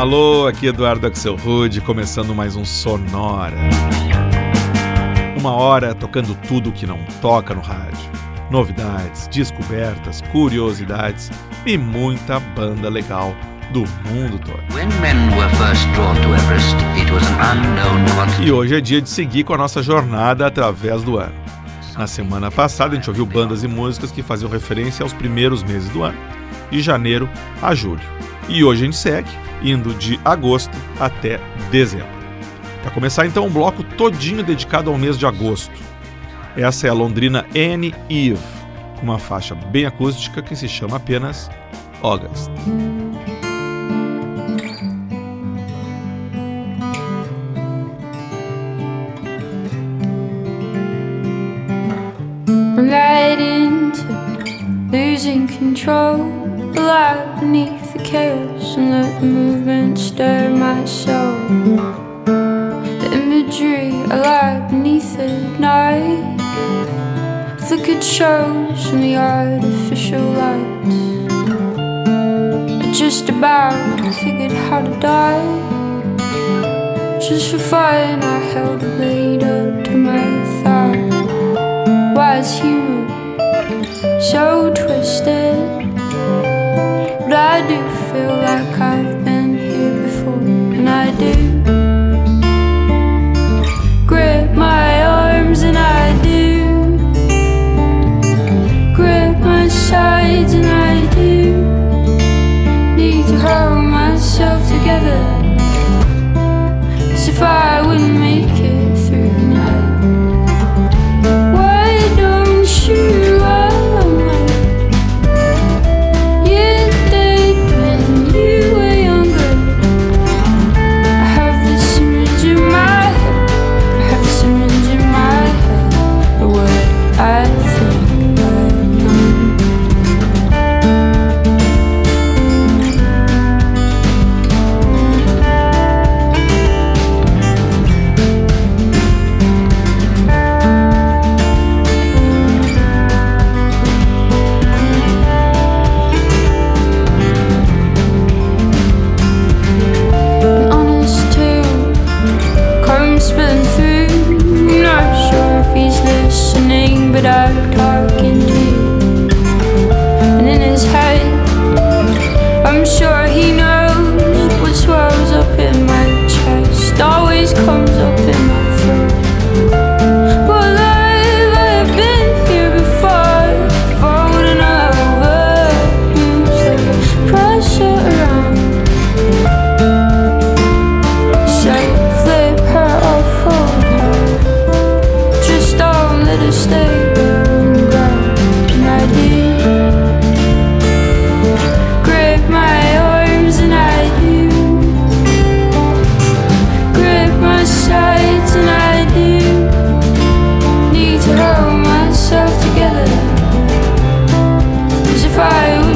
Alô, aqui Eduardo Axel Rude, começando mais um Sonora. Uma hora tocando tudo que não toca no rádio. Novidades, descobertas, curiosidades e muita banda legal do mundo todo. E hoje é dia de seguir com a nossa jornada através do ano. Na semana passada a gente ouviu bandas e músicas que faziam referência aos primeiros meses do ano, de janeiro a julho. E hoje a gente segue indo de agosto até dezembro. Para começar então um bloco todinho dedicado ao mês de agosto. Essa é a londrina Anne Eve, uma faixa bem acústica que se chama apenas August. Right into losing control, beneath chaos and let the movement stir my soul. The imagery alive beneath the night, flickered shows from the artificial lights. I just about figured how to die. Just for fun, I held a blade up to my thigh. Why is humor so twisted? But I do feel like I've yourself together. As if I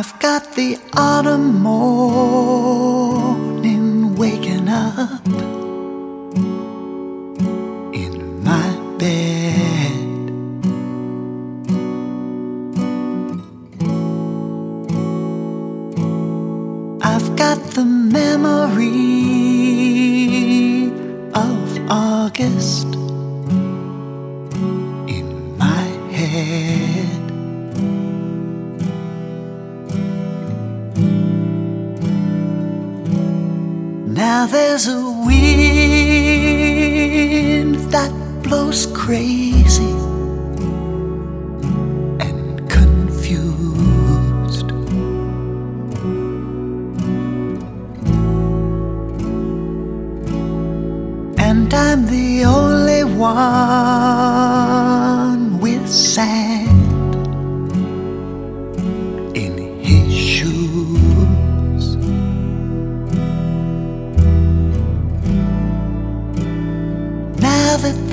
I've got the autumn morning waking up in my bed. I've got the memory of August in my head. Now there's a wind that blows crazy and confused. And I'm the only one with sand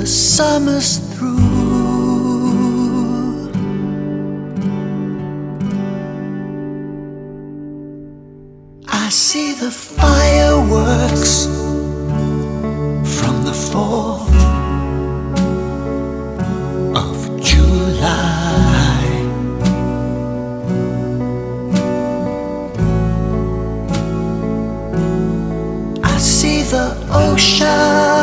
summer's through, I see the fireworks from the 4th of July. I see the ocean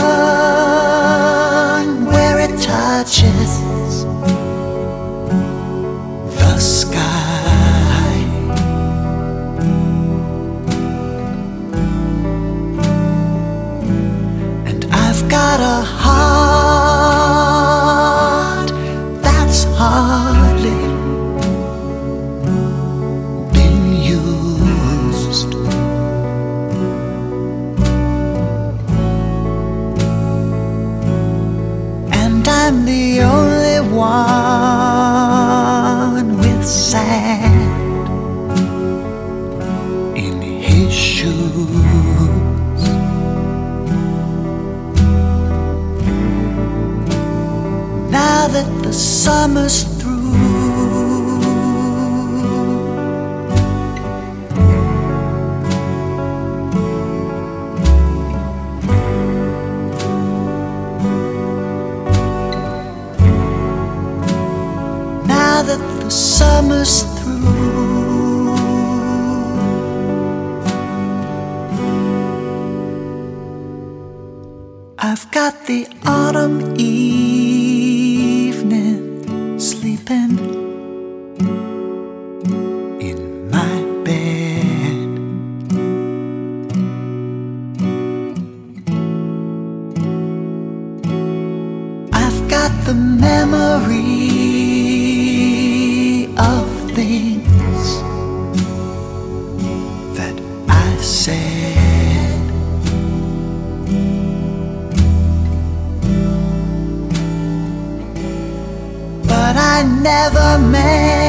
summer's through, now that the summer's through. I've got the autumn evening memory of things that I said. But I never meant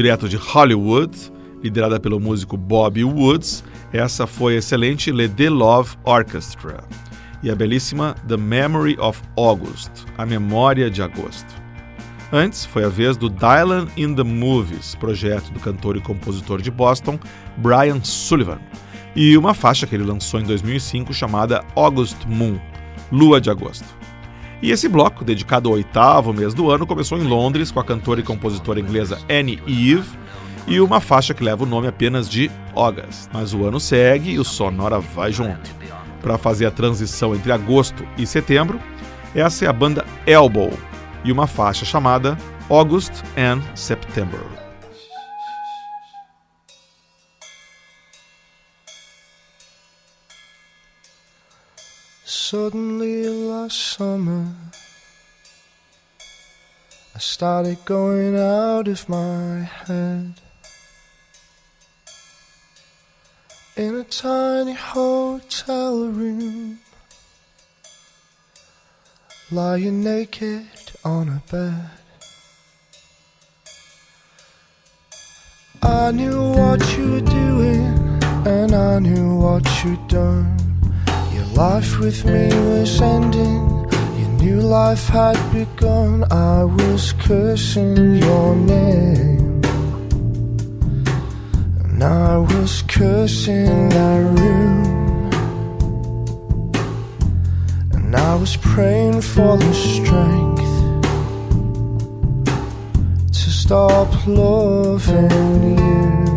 Direto de Hollywood, liderada pelo músico Bobby Woods, essa foi a excelente Le De Love Orchestra e a belíssima The Memory of August, A Memória de Agosto. Antes, foi a vez do Dylan in the Movies, projeto do cantor e compositor de Boston, Brian Sullivan, e uma faixa que ele lançou em 2005 chamada August Moon, Lua de Agosto. E esse bloco, dedicado ao oitavo mês do ano, começou em Londres com a cantora e compositora inglesa Annie Eve e uma faixa que leva o nome apenas de August. Mas o ano segue e o Sonora vai junto. Para fazer a transição entre agosto e setembro, essa é a banda Elbow e uma faixa chamada August and September. Suddenly last summer, I started going out of my head. In a tiny hotel room, lying naked on a bed. I knew what you were doing, and I knew what you'd done. Life with me was ending, your new life had begun. I was cursing your name, and I was cursing that room, and I was praying for the strength to stop loving you.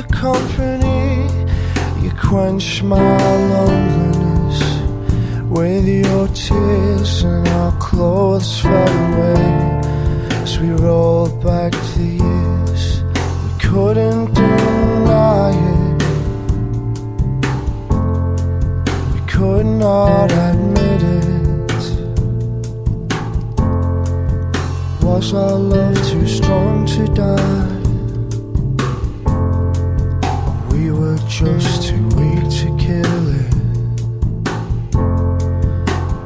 Your company. You quench my loneliness with your tears and our clothes fell away as we rolled back the years. We couldn't deny it, we could not admit it. Was our love too strong to die? Just too weak to kill it.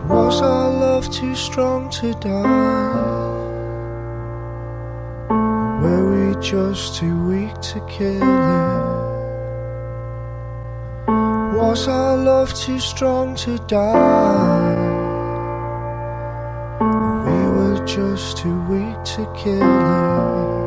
Was our love too strong to die? Were we just too weak to kill it? Was our love too strong to die? We were just too weak to kill it.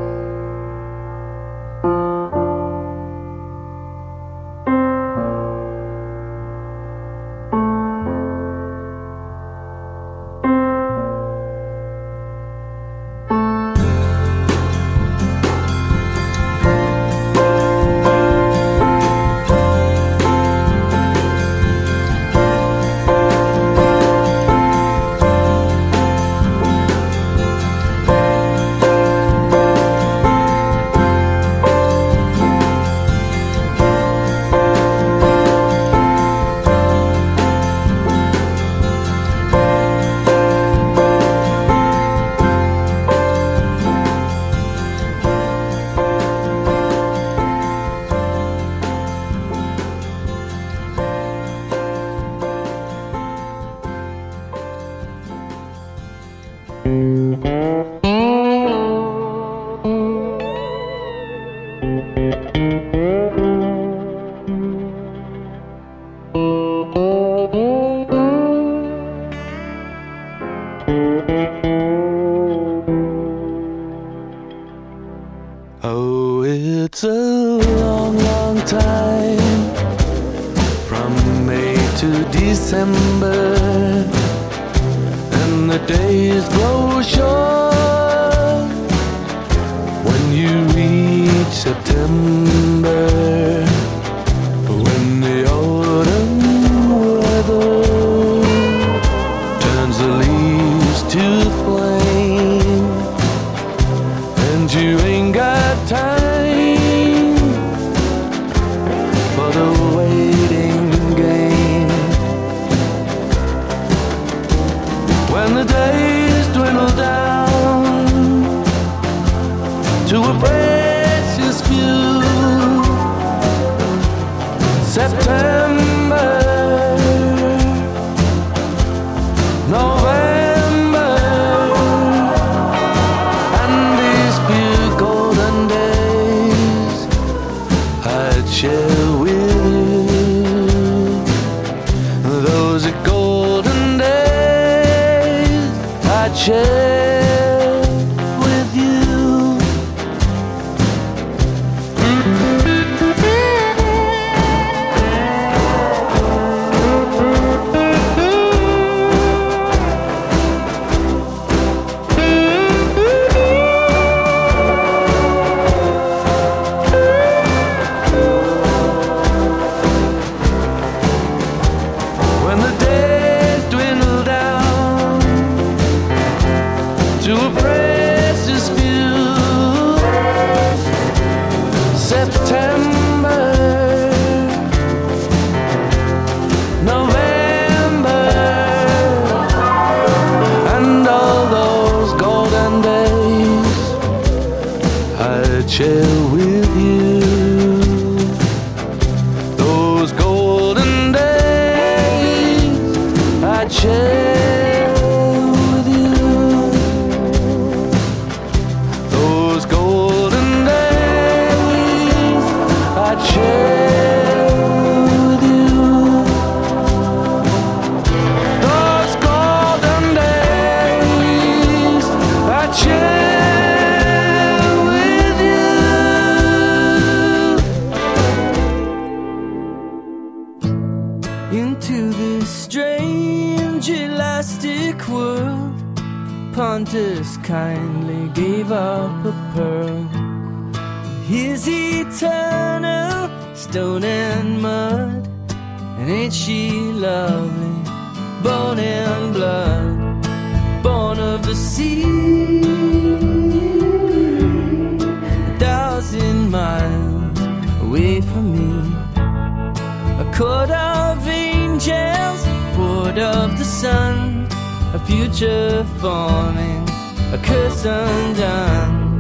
court of angels, ward of the sun, a future forming, a curse undone.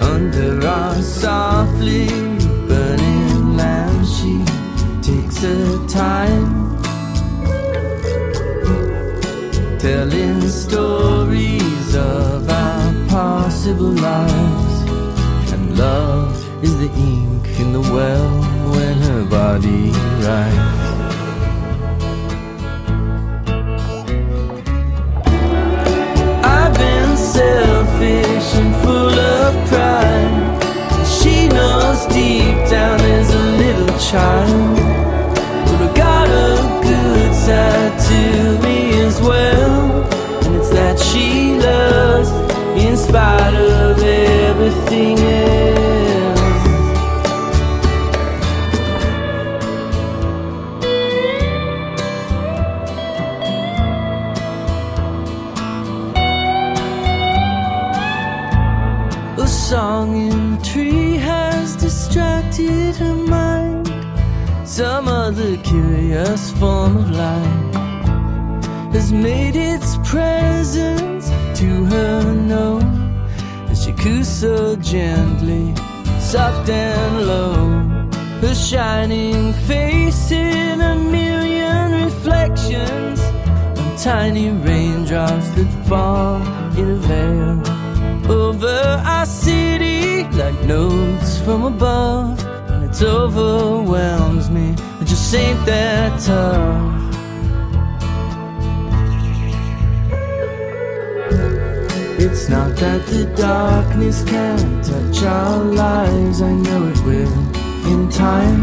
Under our softly burning lamp, she takes her time. Telling stories of our possible lives love is the ink in the well when her body writes. I've been selfish and full of pride. She knows deep down as a little child. But I got a good side to me as well, and it's that she loves in spite of everything else. A song in the tree has distracted her mind. Some other curious form of life has made its presence to her, nose, And she coos so gently, soft and low. Her shining face in a million reflections, and tiny raindrops that fall in a veil over our city like notes from above. And it overwhelms me, it just ain't that tough. Not that the darkness can't touch our lives, I know it will in time.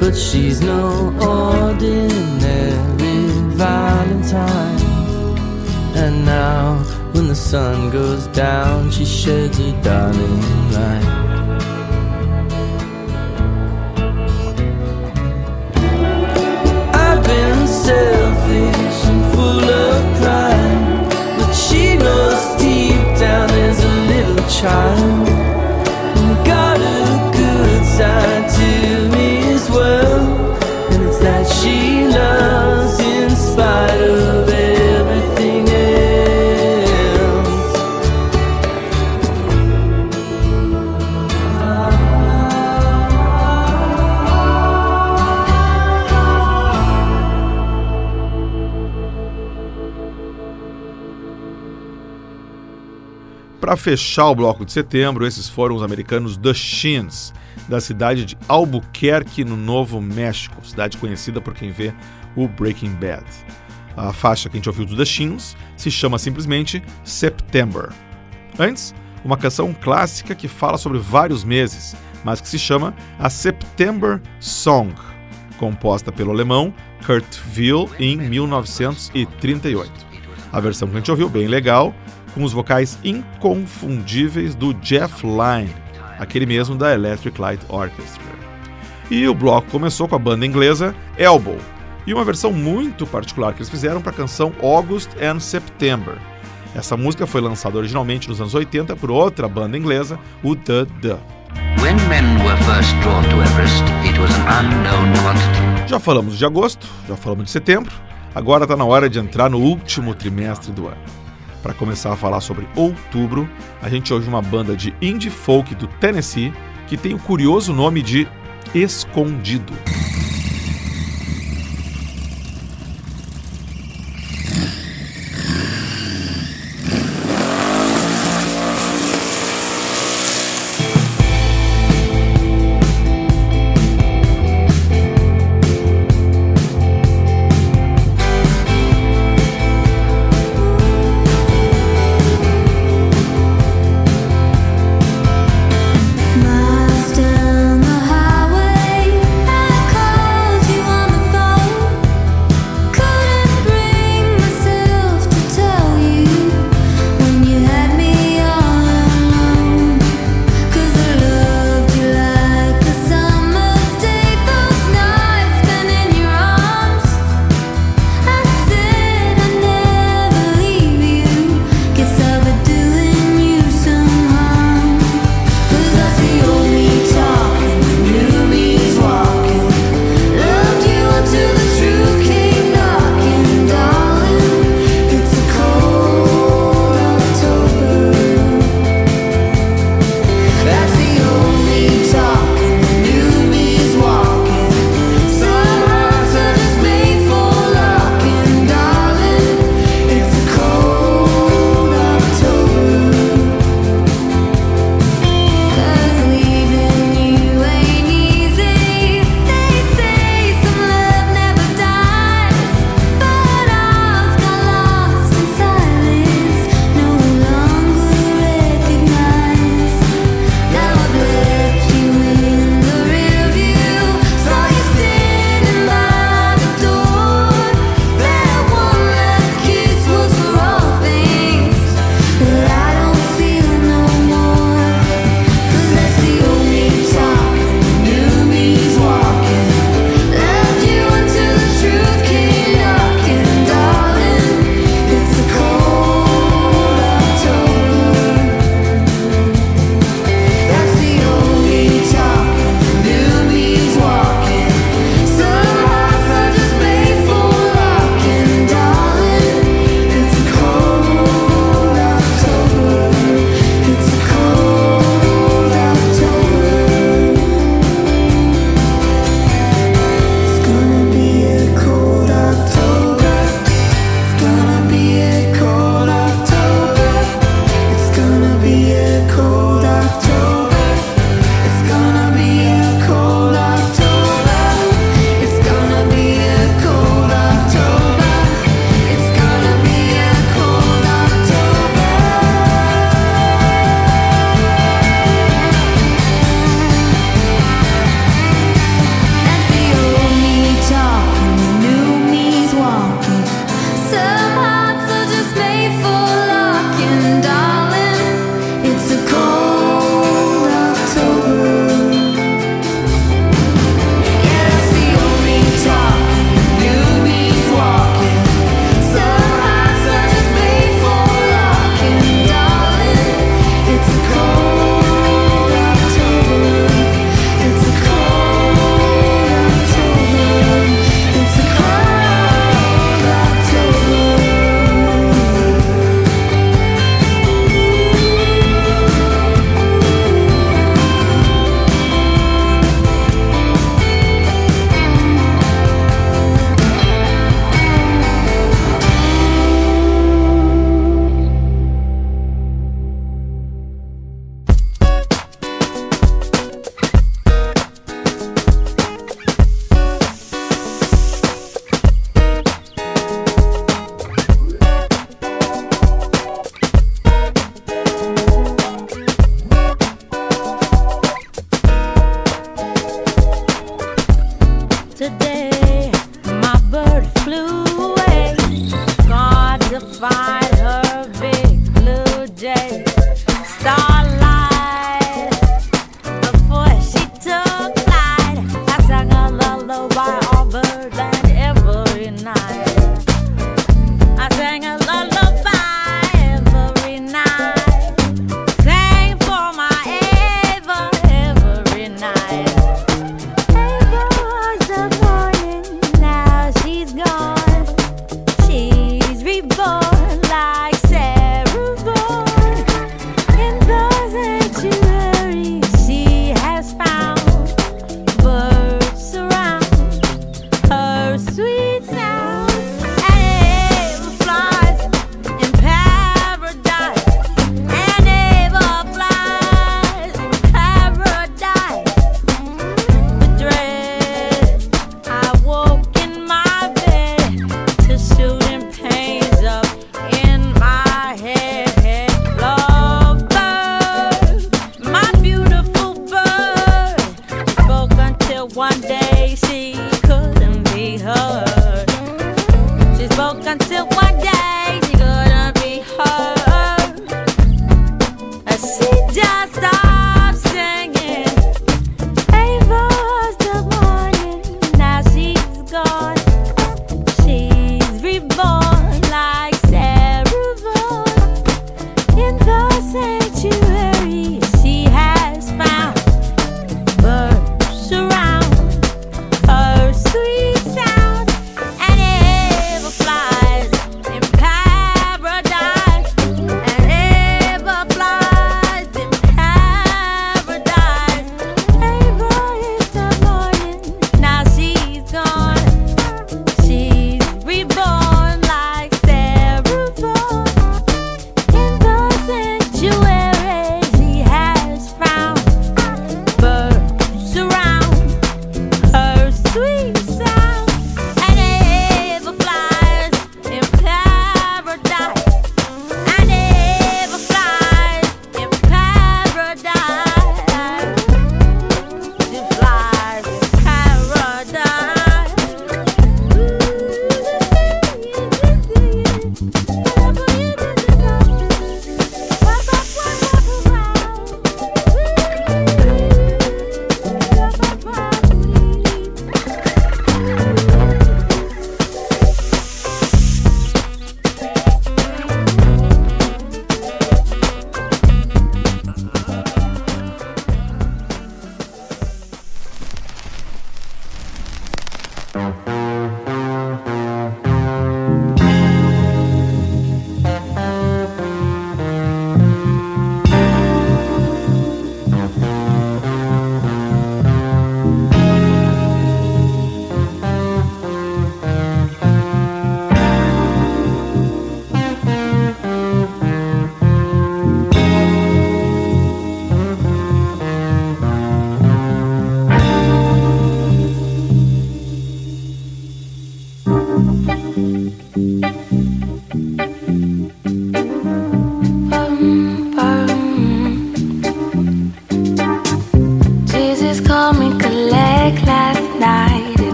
But she's no ordinary Valentine. And now, when the sun goes down, she sheds her darling light. I've been selfish and full of pride, she knows deep down there's a little child and got a good side to me as well, and it's that she loves in spite of everything Para fechar o bloco de setembro, esses foram os americanos The Shins, da cidade de Albuquerque, no Novo México, cidade conhecida por quem vê o Breaking Bad. A faixa que a gente ouviu do The Shins se chama simplesmente September. Antes, uma canção clássica que fala sobre vários meses, mas que se chama a September Song, composta pelo alemão Kurt Weill em 1938. A versão que a gente ouviu, bem legal, com os vocais inconfundíveis do Jeff Lynne, aquele mesmo da Electric Light Orchestra. E o bloco começou com a banda inglesa Elbow, e uma versão muito particular que eles fizeram para a canção August and September. Essa música foi lançada originalmente nos anos 80 por outra banda inglesa, o The The. Everest. Já falamos de agosto, já falamos de setembro, agora está na hora de entrar no último trimestre do ano. Para começar a falar sobre outubro, a gente ouve uma banda de indie folk do Tennessee que tem o curioso nome de Escondido.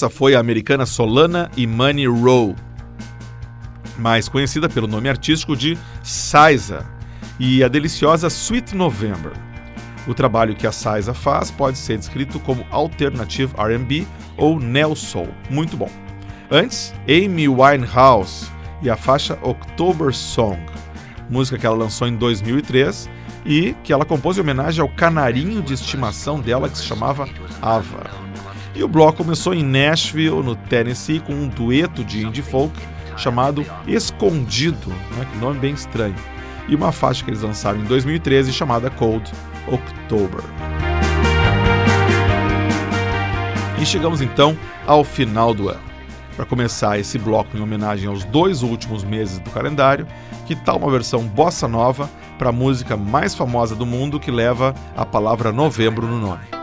Essa foi a americana Solana Imani Rowe, mais conhecida pelo nome artístico de Siza, e a deliciosa Sweet November. O trabalho que a Siza faz pode ser descrito como alternative R&B ou neo soul, muito bom. Antes, Amy Winehouse e a faixa October Song, música que ela lançou em 2003 e que ela compôs em homenagem ao canarinho de estimação dela que se chamava Ava. E o bloco começou em Nashville, no Tennessee, com um dueto de indie folk chamado Escondido, né, que nome bem estranho, e uma faixa que eles lançaram em 2013 chamada Cold October. E chegamos então ao final do ano. Para começar esse bloco em homenagem aos dois últimos meses do calendário, que tal uma versão bossa nova para a música mais famosa do mundo que leva a palavra novembro no nome?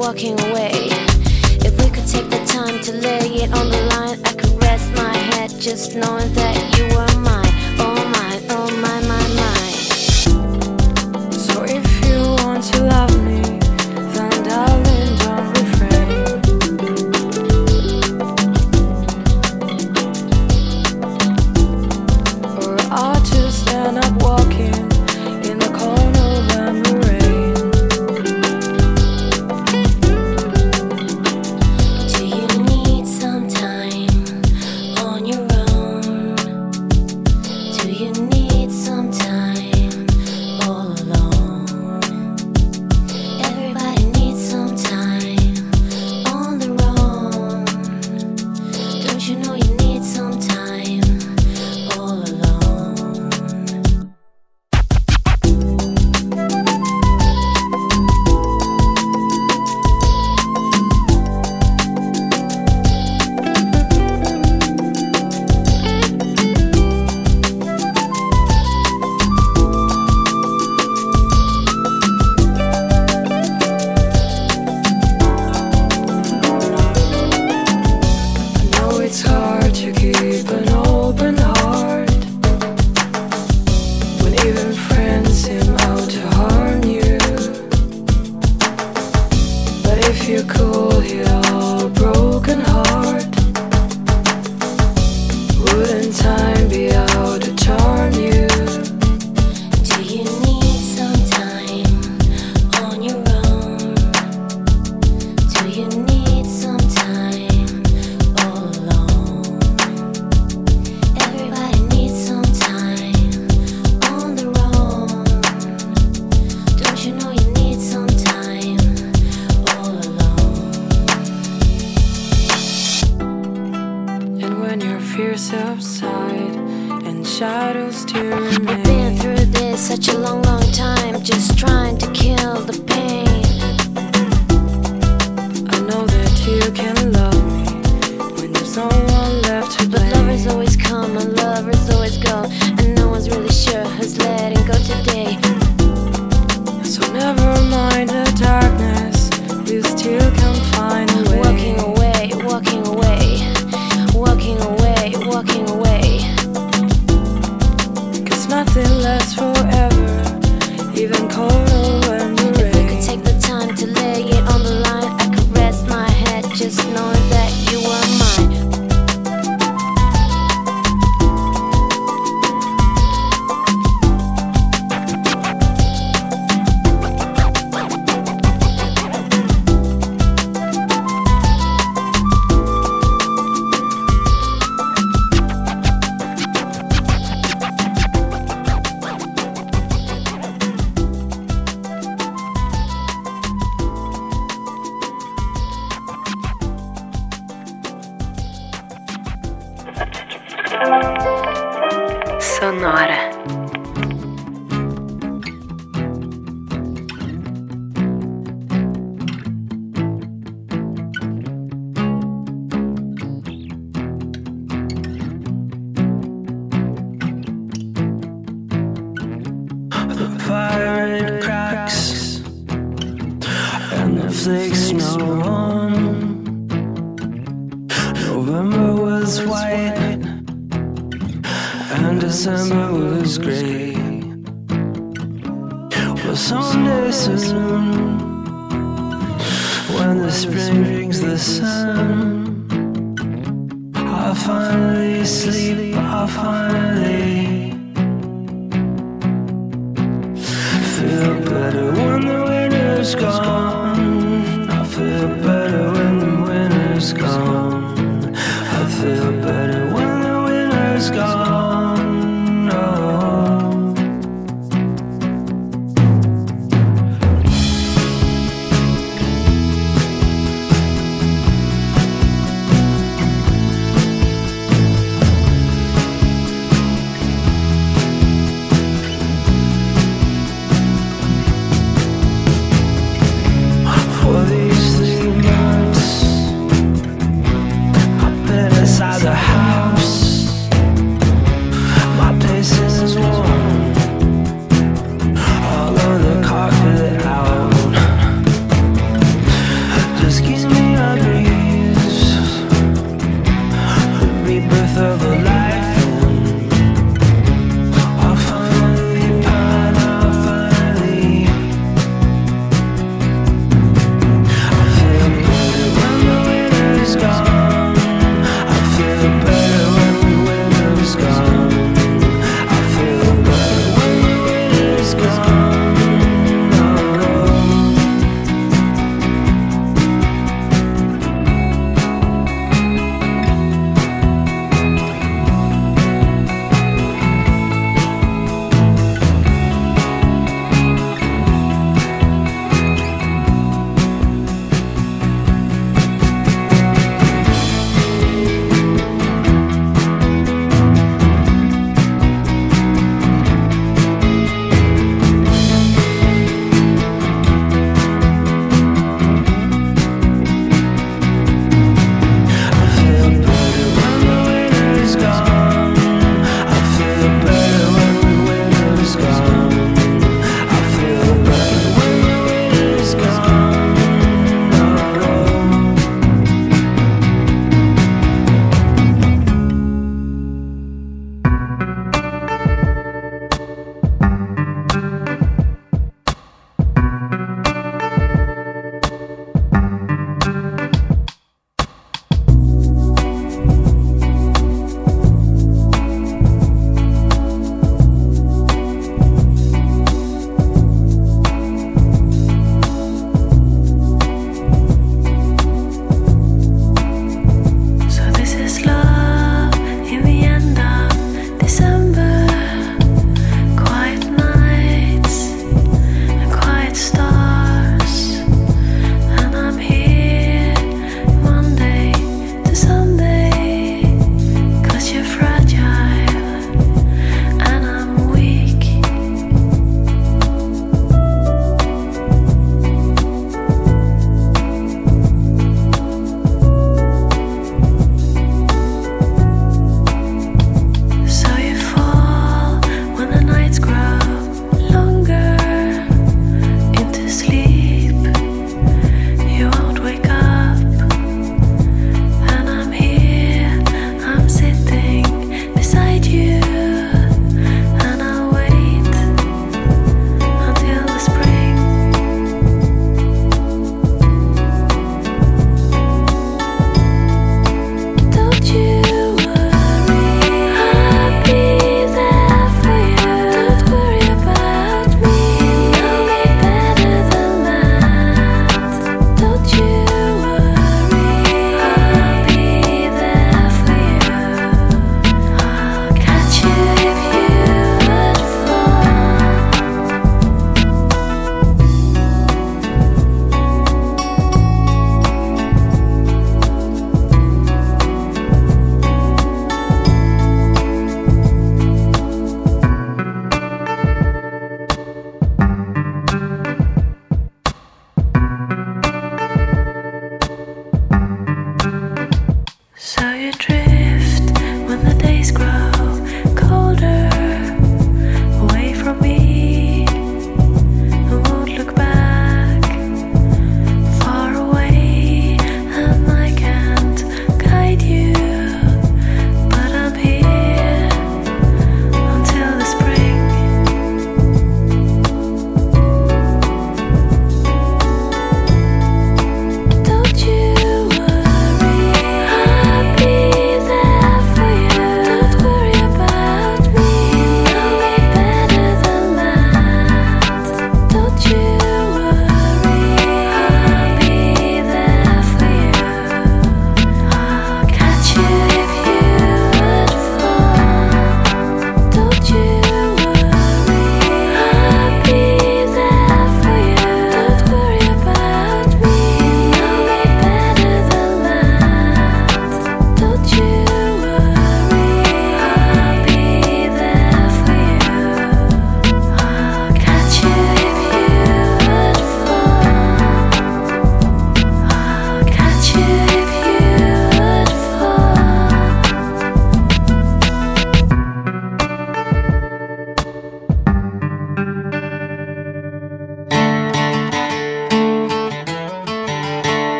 I've been through this such a long, long time, just trying to kill the pain.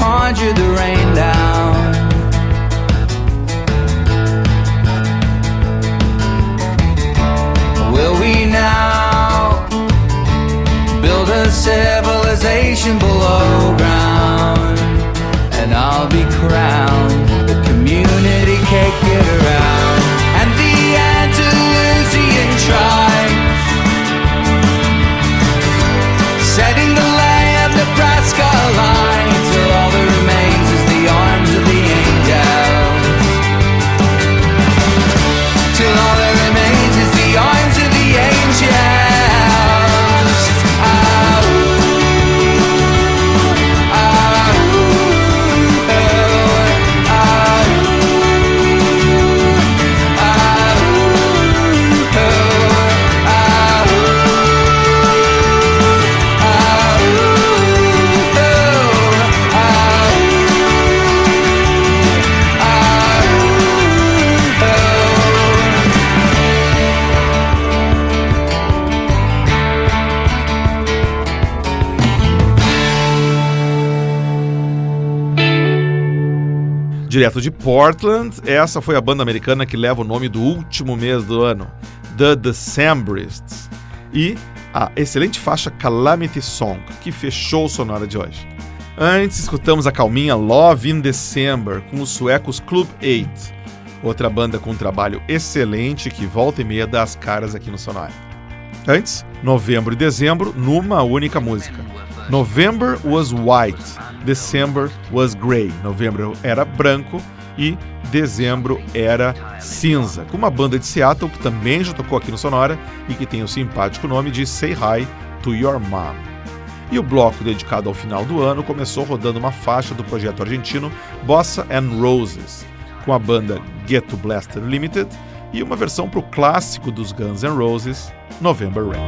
conjure Direto de Portland, essa foi a banda americana que leva o nome do último mês do ano, The Decemberists, e a excelente faixa Calamity Song, que fechou o sonora de hoje. Antes, escutamos a calminha Love in December, com os suecos Club 8, outra banda com um trabalho excelente que volta e meia dá as caras aqui no Sonora. Antes, novembro e dezembro, numa única música. November was white, December was grey. Novembro era branco e dezembro era cinza. Com uma banda de Seattle que também já tocou aqui no Sonora e que tem o simpático nome de Say Hi to Your Mom. E o bloco dedicado ao final do ano começou rodando uma faixa do projeto argentino Bossa and Roses, com a banda Get to Blaster Limited e uma versão para o clássico dos Guns N' Roses, November Rain.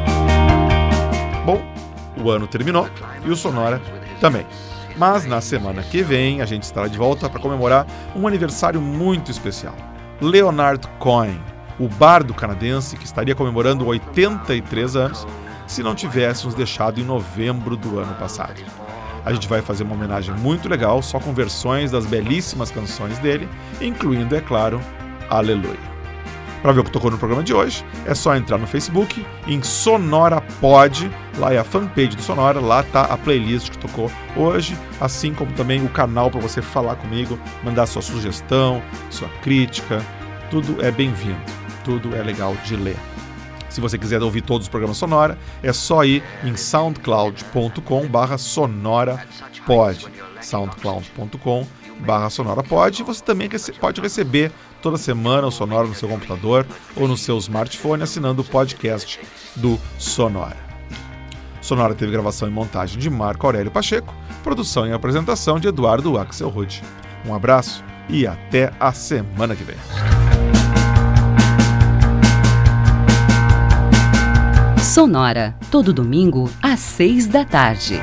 Bom, o ano terminou e o Sonora também. Mas na semana que vem a gente estará de volta para comemorar um aniversário muito especial. Leonard Cohen, o bardo canadense que estaria comemorando 83 anos se não tivéssemos deixado em novembro do ano passado. A gente vai fazer uma homenagem muito legal, só com versões das belíssimas canções dele, incluindo, é claro, Aleluia. Para ver o que tocou no programa de hoje, é só entrar no Facebook em Sonora Pod, lá é a fanpage do Sonora, lá tá a playlist que tocou hoje, assim como também o canal para você falar comigo, mandar sua sugestão, sua crítica, tudo é bem-vindo, tudo é legal de ler. Se você quiser ouvir todos os programas Sonora, é só ir em soundcloud.com barra sonorapod, soundcloud.com barra sonorapod, e você também pode receber toda semana o Sonora no seu computador ou no seu smartphone assinando o podcast do Sonora. Sonora teve gravação e montagem de Marco Aurélio Pacheco, produção e apresentação de Eduardo Axelrod. Um abraço e até a semana que vem. Sonora, todo domingo às seis da tarde.